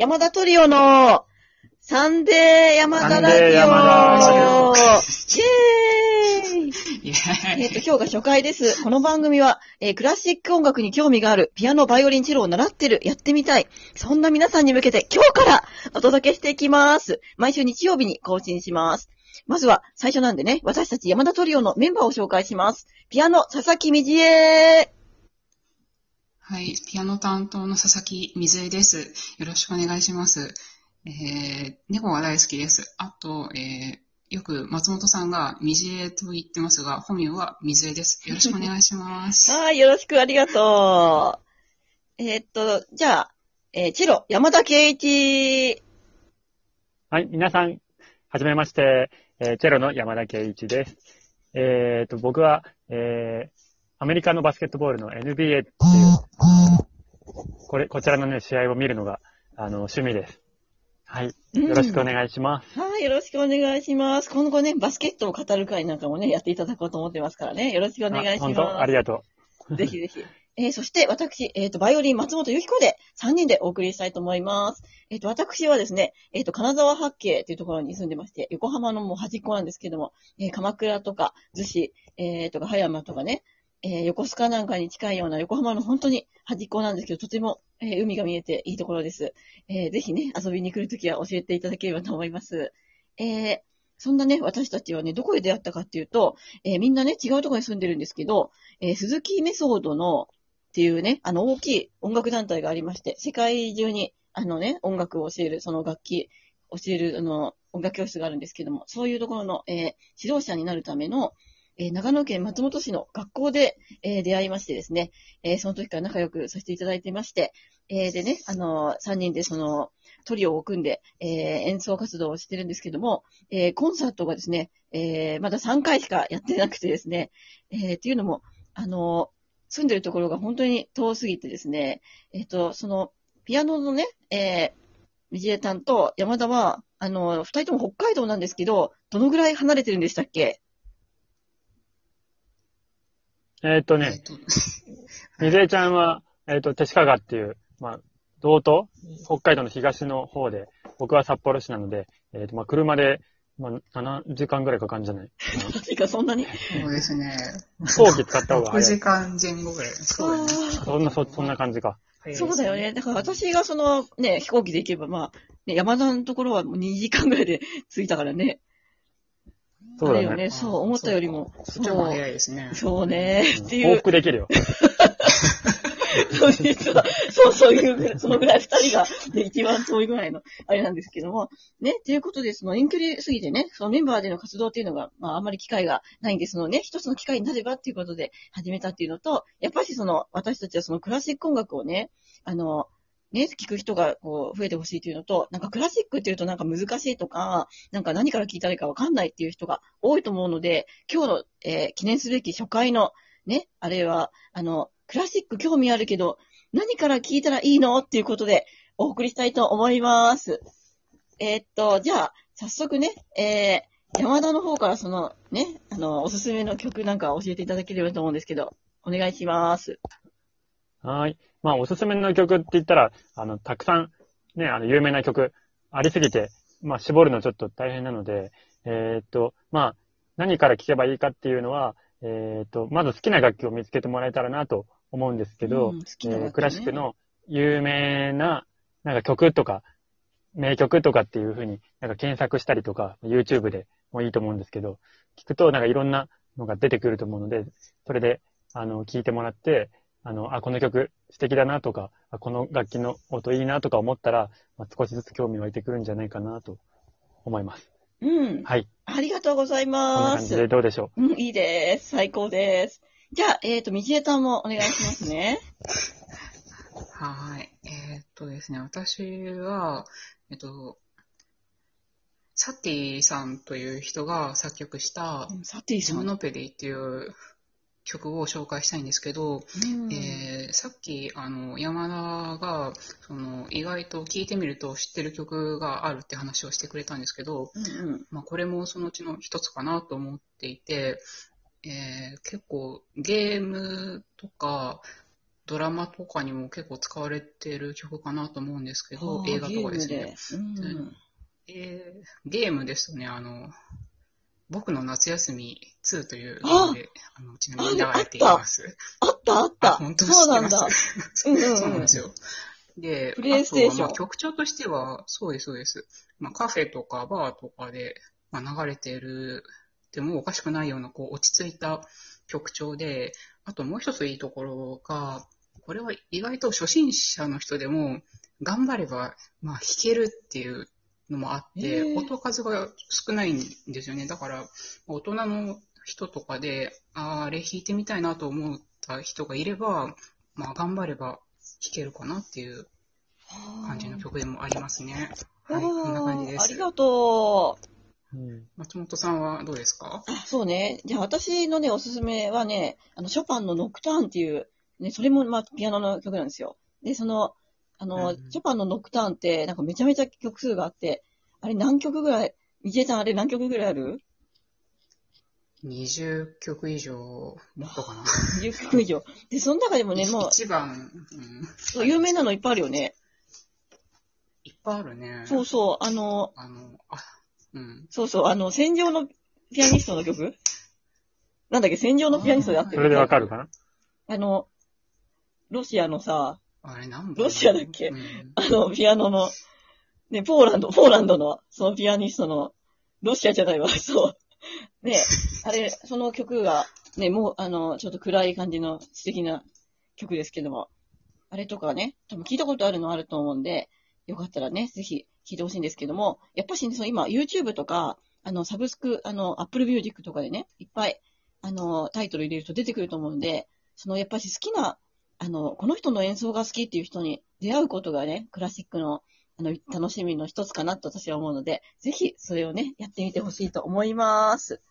山田トリオのサンデー山田ラジオサンデー山田ライェーイえっ、と、今日が初回です。この番組は、えークラシック音楽に興味がある、ピアノ、バイオリン、チェロを習ってる、やってみたい。そんな皆さんに向けて今日からお届けしていきます。毎週日曜日に更新します。まずは、最初なんでね、私たち山田トリオのメンバーを紹介します。ピアノ、佐々木みじえはい、ピアノ担当の佐々木水江です。よろしくお願いします。えー、猫が大好きです。あと、えー、よく松本さんが水江と言ってますが、本名は水江です。よろしくお願いします。はい、よろしくありがとう。えーっと、じゃあ、えーチェロ、山田圭一。はい、皆さん、はじめまして、えーチェロの山田圭一です。えっ、と、僕は、えーアメリカのバスケットボールの NBA っていう、これ、こちらのね、試合を見るのが、あの、趣味です。はい。よろしくお願いします。はい、よろしくお願いします。今後ね、バスケットを語る会なんかもね、やっていただこうと思ってますからね。よろしくお願いしあ本当？ます。ありがとぜひぜひ。えーそして、私、えっ、と、バイオリン松本由紀子で3人でお送りしたいと思います。えっ、と、私はですね、えっ、と、金沢八景というところに住んでまして、横浜のもう端っこなんですけども、えー鎌倉とか、逗子、えーとか、葉山とかね、えー横須賀なんかに近いような横浜の本当に端っこなんですけど、とても、えー海が見えていいところです。えーぜひね、遊びに来るときは教えていただければと思います。えーそんなね、私たちはね、どこで出会ったかっていうと、えみんなね、違うところに住んでるんですけど、え鈴木メソードのっていうね、あの大きい音楽団体がありまして、世界中にあのね、音楽を教える、その楽器、教える、あの、音楽教室があるんですけども、そういうところの、え指導者になるための、え長野県松本市の学校で、え出会いましてですね、えその時から仲良くさせていただいてまして、えでね、あの3人でその、トリオを組んで、え演奏活動をしてるんですけども、えコンサートがですね、えまだ3回しかやってなくてですね、えっていうのも、あの住んでるところが本当に遠すぎてですね、えっ、と、その、ピアノのね、えー、みじえさんと山田は、あの、二人とも北海道なんですけど、どのぐらい離れてるんでしたっけ？う。えっ、とね、えーとみずえちゃんは、えっ、と、手鹿川っていう、まあ、道東北海道の東の方で、僕は札幌市なので、えっ、と、まあ、車で、まあ、7時間ぐらいかかるんじゃない？マジか、そんなに？そうですね。飛行機使った方が6早い時。間前後ぐらい。そうだね。そんな、そ、そんな感じか。そうだよね。だから私がそのね、飛行機で行けば、まあ、ね、山田のところはもう2時間ぐらいで着いたからね。そうだよね。そう、思ったよりも。そっちの方が早いですね。そうね。ってい往う。復できるよ。そう、実は、そう、そういうぐらい、そのぐらい二人が、ね、一番遠いぐらいの、あれなんですけども、ね、ということで、その遠距離すぎてね、そのメンバーでの活動っていうのが、まあ、あんまり機会がないんで、そのね、一つの機会になればっていうことで始めたっていうのと、やっぱりその、私たちはそのクラシック音楽をね、あの、ね、聞く人がこう増えてほしいというのと、なんかクラシックっていうとなんか難しいとか、なんか何から聞いたらいいかわかんないっていう人が多いと思うので、今日の、えー記念すべき初回のね、あれは、あの、クラシック興味あるけど、何から聞いたらいいのっていうことでお送りしたいと思います。えーっと、じゃあ、早速ね、えー、山田の方からそのね、あの、おすすめの曲なんか教えていただければと思うんですけど、お願いします。はーい。まあ、おすすめの曲って言ったら、あの、たくさん、ね、あの、有名な曲ありすぎて、まあ、絞るのちょっと大変なので、えーっと、まあ、何から聴けばいいかっていうのは、えーっと、まず好きな楽器を見つけてもらえたらなと思うんですけど、うんねえークラシックの有名な、なんか曲とか、名曲とかっていうふうに、なんか検索したりとか、YouTube でもいいと思うんですけど、聞くとなんかいろんなのが出てくると思うので、それで、あの、聞いてもらって、あの、あ、この曲素敵だなとか、あこの楽器の音いいなとか思ったら、まあ、少しずつ興味湧いてくるんじゃないかなと思います。うん。はい。ありがとうございこんなます。感じでどうでしょう？ん、いいです。最高です。じゃあ、えっ、と、みじえさんもお願いしますね。はい。えーっとですね、私は、えっと、サティさんという人が作曲した、サティさん。ジムノペディっていう曲を紹介したいんですけど、うん。えーさっきあの山田がその意外と聴いてみると知ってる曲があるって話をしてくれたんですけど、うんうん。まあ、これもそのうちの一つかなと思っていて、えー結構ゲームとかドラマとかにも結構使われてる曲かなと思うんですけど映画とかですね。ゲームで。うん。えーゲームですとね、あの、僕の夏休み2というゲームで、あのちなみに流れています。あったあった。本当そうなんだ。そうなんですよ。で、プレイステーション曲調としては、そうです、そうです。まあ、カフェとかバーとかで、まあ、流れてる、でもおかしくないような、こう、落ち着いた曲調で、あともう一ついいところが、これは意外と初心者の人でも、頑張れば、まあ、弾けるっていうのもあって、音数が少ないんですよね。だから、大人の人とかで、あーあれ弾いてみたいなと思った人がいれば、まあ、頑張れば弾けるかなっていう感じの曲でもありますね。はい、こんな感じです。ありがとう。うん。松本さんはどうですか？あそうね。じゃあ私のね、おすすめはね、あの、ショパンのノクターンっていう、ね、それもまあ、ピアノの曲なんですよ。で、その、あの、うんショパンのノクターンって、なんかめちゃめちゃ曲数があって、あれ何曲ぐらい、みちえさんあれ何曲ぐらいある ?20 曲以上、もっとかな。?20 曲以上。で、その中でもね、もう、一番、うん、そう有名なのいっぱいあるよね。いっぱいあるね。そうそう、あの、あの、あ、うん。そうそう、あの、戦場のピアニストの曲？なんだっけ、戦場のピアニストであってる？それでわかるかな？あの、ロシアのさ、あれ何番ロシアだっけ？うん。あの、ピアノの、ね、ポーランド、ポーランドの、そのピアニストの、ロシアじゃないわ、そう。ね、あれ、その曲が、ね、もう、あの、ちょっと暗い感じの素敵な曲ですけども、あれとかね、多分聞いたことあるのあると思うんで、よかったらね、ぜひ聞いてほしいんですけども、やっぱしね、その今、YouTube とか、あの、サブスク、あの、Apple Music とかでね、いっぱい、あの、タイトル入れると出てくると思うんで、その、やっぱし好きな、あの、この人の演奏が好きっていう人に出会うことがね、クラシックの、あの、楽しみの一つかなと私は思うので、ぜひ、それをね、やってみてほしいと思います。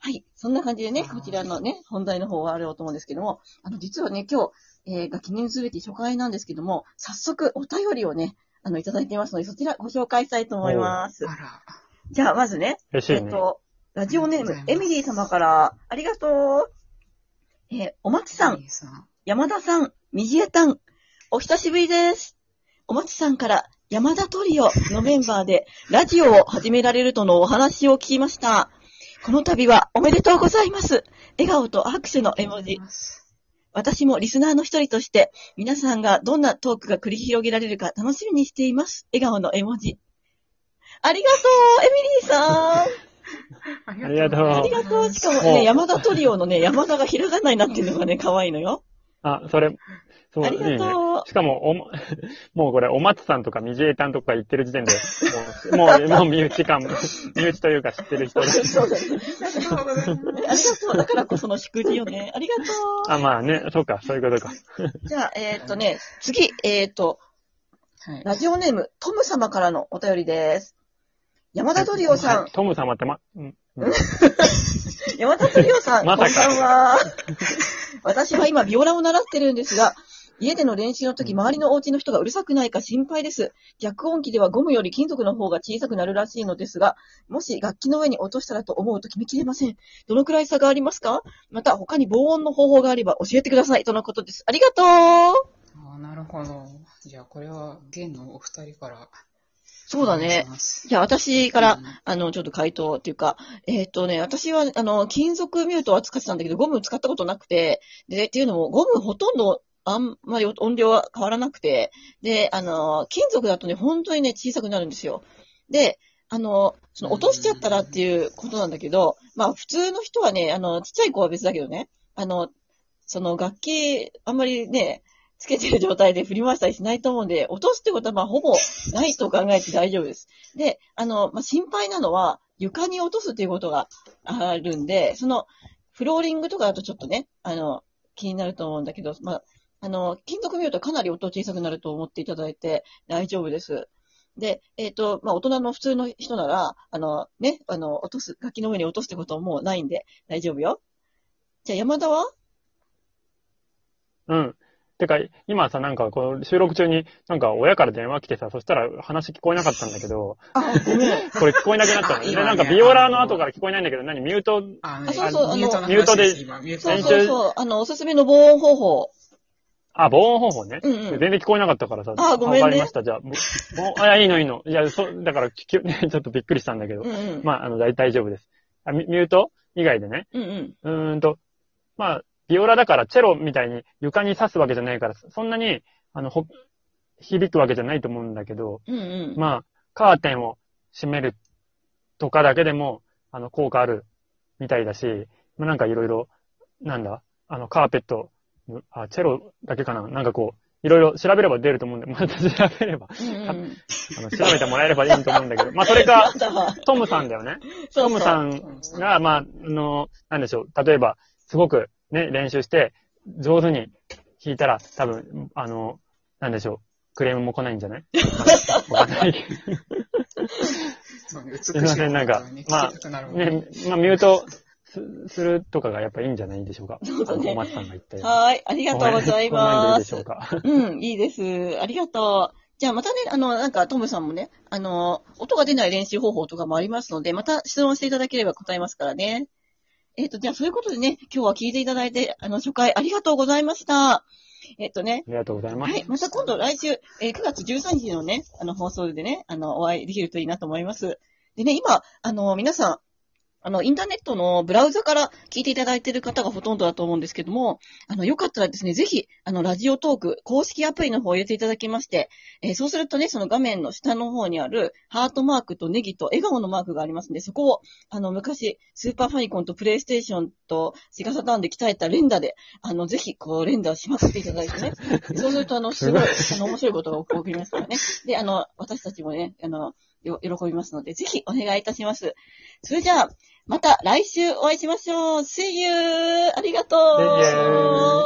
はい。そんな感じでね、こちらのね、本題の方はあろうと思うんですけども、あの、実はね、今日、えーが記念すべき初回なんですけども、早速お便りをね、あの、いただいていますので、そちらご紹介したいと思います。じゃあ、まずね、ね。えっと、ラジオネームエミリー様から、ありがとう。えーお松さん、いいさん山田さん、右江たん、お久しぶりです。お松さんから山田トリオのメンバーでラジオを始められるとのお話を聞きました。この度はおめでとうございます。笑顔と握手の絵文字。私もリスナーの一人として皆さんがどんなトークが繰り広げられるか楽しみにしています。笑顔の絵文字。ありがとう、エミリーさん。ありがとうありがとう。しかもね、山田トリオのね、山田がひらがなになってるのがね、可愛いのよ。あ、それ、そう、ありがいいね。とう。しかも、おも、もうこれ、お松さんとか、みじえたんとか言ってる時点で、もう、もう、もう身内感、身内というか知ってる人で。そうだね。ありがとうございます。ありがとう。だからこその祝辞よね。ありがと あ、まあね、そうか、そういうことか。う。じゃあ、えーっとね、次、えーっと、はい。ラジオネーム、トム様からのお便りです。山田トリオさん、トム様ってま、うん。うん山田トリオさん、まこんばんは。私は今、ビオラを習ってるんですが、家での練習の時、周りのお家の人がうるさくないか心配です。逆音機ではゴムより金属の方が小さくなるらしいのですが、もし楽器の上に落としたらと思うと決めきれません。どのくらい差がありますか？また、他に防音の方法があれば教えてください。とのことです。ありがとうあーなるほど。じゃあ、これは、現のお二人から。そうだね。じゃあ、私から、うんあの、ちょっと回答っていうか、えっ、とね、私は、あの、金属ミュートは使ってたんだけど、ゴム使ったことなくて、で、っていうのも、ゴムほとんど、あんまり音量は変わらなくて、で、あの、金属だとね、本当にね、小さくなるんですよ。で、あの、その、落としちゃったらっていうことなんだけど、まあ、普通の人はね、あの、ちっちゃい子は別だけどね、あの、その、楽器、あんまりね、つけてる状態で振り回したりしないと思うんで、落とすってことは、まあ、ほぼないと考えて大丈夫です。で、あの、まあ、心配なのは、床に落とすっていうことがあるんで、その、フローリングとかだとちょっとね、あの、気になると思うんだけど、まあ、あの、金属見るとかなり音小さくなると思っていただいて大丈夫です。で、えっ、と、まあ、大人の普通の人なら、あの、ね、あの、落とす、楽器の上に落とすってことはもうないんで大丈夫よ。じゃあ、山田は？うん。てか、今さ、なんか、この収録中に、なんか、親から電話来てさ、そしたら話聞こえなかったんだけど、あ、ごめん。これ聞こえなくなったの。で、なんか、ビオラの後から聞こえないんだけど、何ミュート、ああそうそうあのミュートの話ミュートで今ミュートそうそうそう、あの、おすすめの防音方法。あ、防音方法ね。うんうん。全然聞こえなかったからさ。あごめんねわかりました。じゃあ、ぼぼあ、いいのいいの。いや、そ、だから、ききね、ちょっとびっくりしたんだけど。うんうん。まあ、あの、大大丈夫です。ミュート以外でね。うんうん。うーんと、まあ、ビオラだからチェロみたいに床に刺すわけじゃないから、そんなに、あの、ほ、響くわけじゃないと思うんだけど、うんうん。まあ、カーテンを閉めるとかだけでも、あの、効果あるみたいだし、まあ、なんかいろいろ、なんだ、あの、カーペット、あ、チェロだけかななんかこう、いろいろ調べれば出ると思うんで、また調べれば、うんうんうん。あの、調べてもらえればいいと思うんだけど、まあ、それか、トムさんだよね。そうトムさん。んが、まあ、あの、なんでしょう。例えば、すごくね、練習して、上手に弾いたら、多分、あの、なんでしょう。クレームも来ないんじゃない？すいませんなんかねまあねね、まあ、ミュートすするとかがやっぱいいんじゃないでしょうか。そうだね小松さんが言ったように。はーい。ありがとうございま。ですしょうか。うん、いいです。ありがとう。じゃあまたね、あの、なんかトムさんもね、あの、音が出ない練習方法とかもありますので、また質問していただければ答えますからね。えっ、と、じゃあそういうことでね、今日は聞いていただいて、あの、初回ありがとうございました。えっ、とね、ありがとうございます。はい。また今度来週、えー9月13日のね、あの、放送でね、あの、お会いできるといいなと思います。でね、今、あの、皆さん、あの、インターネットのブラウザから聞いていただいている方がほとんどだと思うんですけども、あの、よかったらですね、ぜひ、あの、ラジオトーク公式アプリの方を入れていただきまして、えーそうするとね、その画面の下の方にあるハートマークとネギと笑顔のマークがありますんで、そこを、あの、昔、スーパーファミコンとプレイステーションとセガサターンで鍛えた連打で、あの、ぜひ、こう、連打しまくっていただいてね、そうすると、あの、すごい、あの、面白いことが起こりますからね。で、あの、私たちもね、あの、よ、喜びますので、ぜひお願いいたします。それじゃあ、また来週お会いしましょう !See you! ありがとう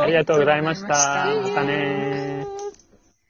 ありがとうございました。ましたねー。